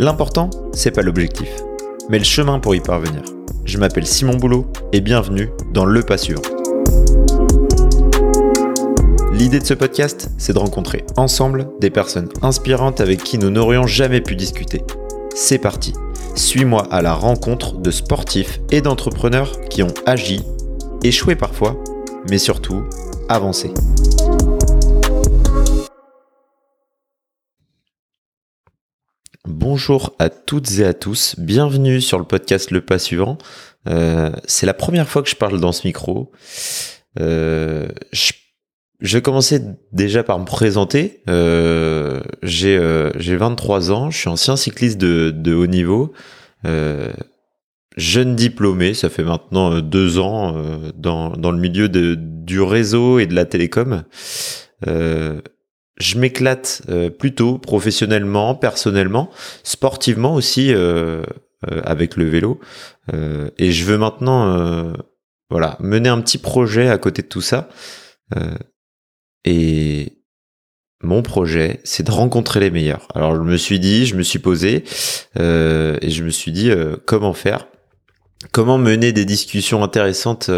L'important, c'est pas l'objectif, mais le chemin pour y parvenir. Je m'appelle Simon Boulot et bienvenue dans Le Pas Suivant. L'idée de ce podcast, c'est de rencontrer ensemble des personnes inspirantes avec qui nous n'aurions jamais pu discuter. C'est parti, suis-moi à la rencontre de sportifs et d'entrepreneurs qui ont agi, échoué parfois, mais surtout avancé. Bonjour à toutes et à tous, bienvenue sur le podcast Le Pas Suivant. Euh, c'est la première fois que je parle dans ce micro. Euh, je, vais commencer déjà par me présenter. Euh, j'ai 23 ans, je suis ancien cycliste de, haut niveau, jeune diplômé, ça fait maintenant deux ans dans, dans, le milieu de, du réseau et de la télécom je m'éclate euh, plutôt professionnellement, personnellement, sportivement aussi euh, euh, avec le vélo. et je veux maintenant, voilà, mener un petit projet à côté de tout ça. et mon projet, c'est de rencontrer les meilleurs. Alors je me suis dit, je me suis posé et je me suis dit comment faire, comment mener des discussions intéressantes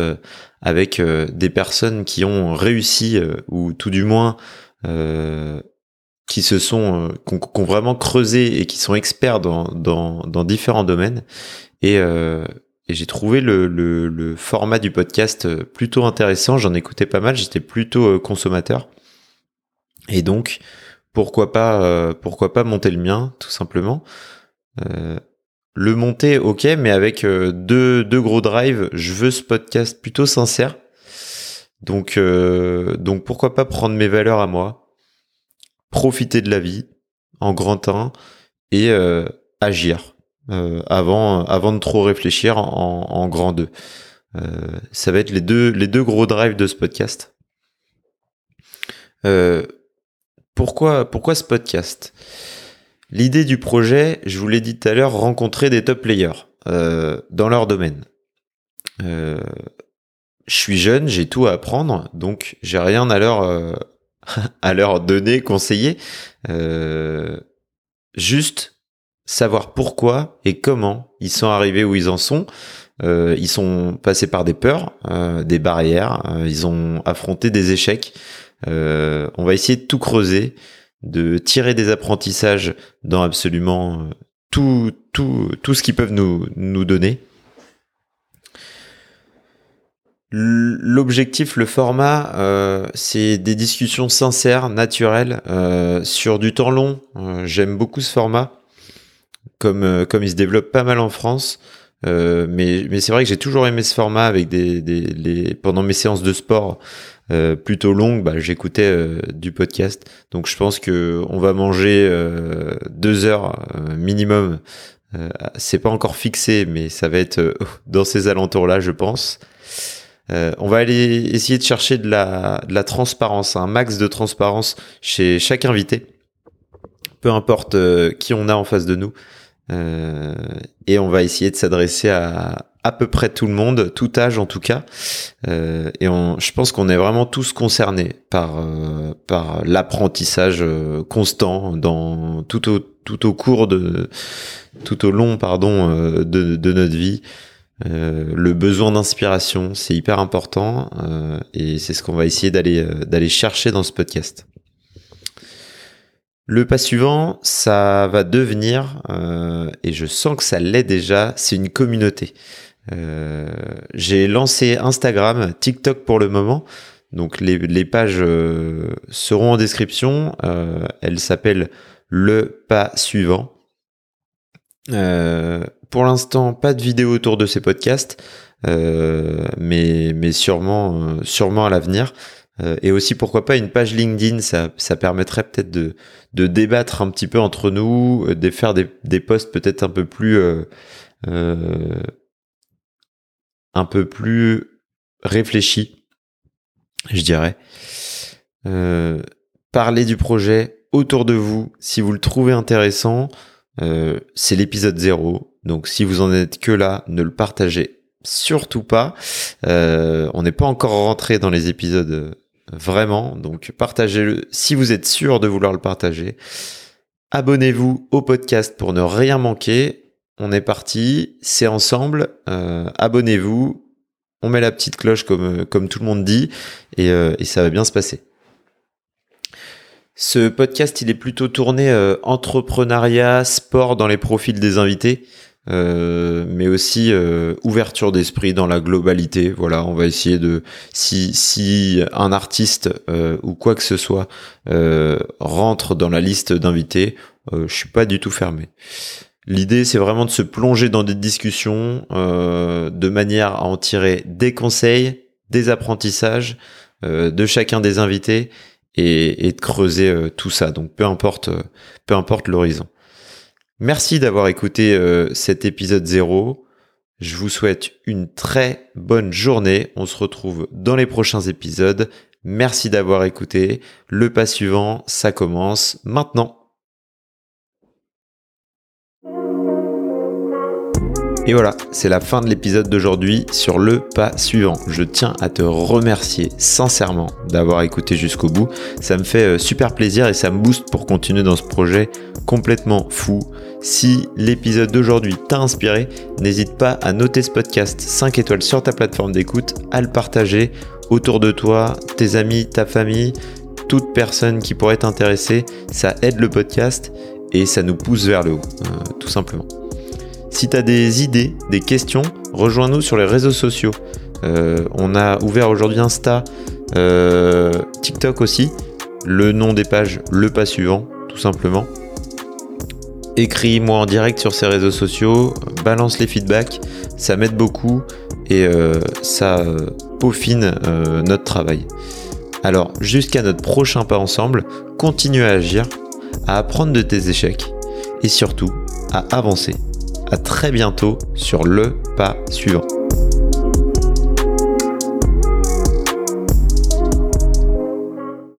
avec des personnes qui ont réussi ou tout du moins euh, qui se sont, euh, qui ont, vraiment creusé et qui sont experts dans, dans, dans différents domaines. Et, euh, et j'ai trouvé le, le, le, format du podcast plutôt intéressant. J'en écoutais pas mal. J'étais plutôt consommateur. Et donc, pourquoi pas, pourquoi pas monter le mien, tout simplement. le monter, ok, mais avec deux, deux gros drives. Je veux ce podcast plutôt sincère. Donc, euh, donc pourquoi pas prendre mes valeurs à moi, profiter de la vie en grand temps et euh, agir euh, avant, avant de trop réfléchir en, grand deux. ça va être les deux, les deux gros drives de ce podcast. pourquoi, pourquoi ce podcast? L'idée du projet, je vous l'ai dit tout à l'heure, rencontrer des top players dans leur domaine. Je suis jeune, j'ai tout à apprendre, donc j'ai rien à leur euh, à leur donner, conseiller. Euh, juste savoir pourquoi et comment ils sont arrivés où ils en sont. Euh, ils sont passés par des peurs, des barrières, ils ont affronté des échecs. on va essayer de tout creuser, de tirer des apprentissages dans absolument tout, tout, tout ce qu'ils peuvent nous, nous donner. L'objectif, le format, euh, c'est des discussions sincères, naturelles, euh, sur du temps long. Euh, j'aime beaucoup ce format, comme comme il se développe pas mal en France. mais mais c'est vrai que j'ai toujours aimé ce format avec des, des pendant mes séances de sport plutôt longues, bah, j'écoutais du podcast. Donc je pense que on va manger deux heures minimum. c'est pas encore fixé, mais ça va être dans ces alentours-là, je pense. Euh, on va aller essayer de chercher de la, transparence, un max de transparence chez chaque invité, peu importe euh, qui on a en face de nous. Euh, et on va essayer de s'adresser à à peu près tout le monde, tout âge en tout cas. et je pense qu'on est vraiment tous concernés par l'apprentissage constant tout au long de notre vie. Euh, le besoin d'inspiration, c'est hyper important euh, et c'est ce qu'on va essayer d'aller euh, d'aller chercher dans ce podcast. Le pas suivant, ça va devenir, et je sens que ça l'est déjà, c'est une communauté. J'ai lancé Instagram, TikTok pour le moment, donc les, pages seront en description. elles s'appellent Le pas suivant. Pour l'instant, pas de vidéo autour de ces podcasts, euh, mais, mais sûrement, euh, sûrement à l'avenir. Euh, et aussi, pourquoi pas, une page LinkedIn, ça, ça permettrait peut-être de, de débattre un petit peu entre nous, de faire des, des posts peut-être un peu plus... un peu plus réfléchis, je dirais. parler du projet autour de vous, si vous le trouvez intéressant, euh, c'est l'épisode 0. Donc si vous en êtes que là, ne le partagez surtout pas. Euh, on n'est pas encore rentré dans les épisodes euh, vraiment. Donc partagez-le si vous êtes sûr de vouloir le partager. Abonnez-vous au podcast pour ne rien manquer. On est parti, c'est ensemble. Euh, abonnez-vous. On met la petite cloche comme, tout le monde dit et, ça va bien se passer. Ce podcast, il est plutôt tourné entrepreneuriat, sport dans les profils des invités. Euh, mais aussi euh, ouverture d'esprit dans la globalité. Voilà, on va essayer de si un artiste euh, ou quoi que ce soit rentre dans la liste d'invités, je suis pas du tout fermé. L'idée, c'est vraiment de se plonger dans des discussions de manière à en tirer des conseils, des apprentissages de chacun des invités et, et de creuser tout ça. Donc peu importe, peu importe l'horizon. Merci d'avoir écouté euh, cet épisode 0. Je vous souhaite une très bonne journée. On se retrouve dans les prochains épisodes. Merci d'avoir écouté. Le pas suivant, ça commence maintenant. Et voilà, c'est la fin de l'épisode d'aujourd'hui sur le pas suivant. Je tiens à te remercier sincèrement d'avoir écouté jusqu'au bout. Ça me fait euh, super plaisir et ça me booste pour continuer dans ce projet complètement fou. Si l'épisode d'aujourd'hui t'a inspiré, n'hésite pas à noter ce podcast 5 étoiles sur ta plateforme d'écoute, à le partager autour de toi, tes amis, ta famille, toute personne qui pourrait t'intéresser. Ça aide le podcast et ça nous pousse vers le haut, euh, tout simplement. Si tu as des idées, des questions, rejoins-nous sur les réseaux sociaux. Euh, on a ouvert aujourd'hui Insta, euh, TikTok aussi. Le nom des pages, le pas suivant, tout simplement. Écris-moi en direct sur ces réseaux sociaux, balance les feedbacks, ça m'aide beaucoup et euh, ça peaufine notre travail. Alors, jusqu'à notre prochain pas ensemble, continue à agir, à apprendre de tes échecs et surtout à avancer à très bientôt sur le pas suivant.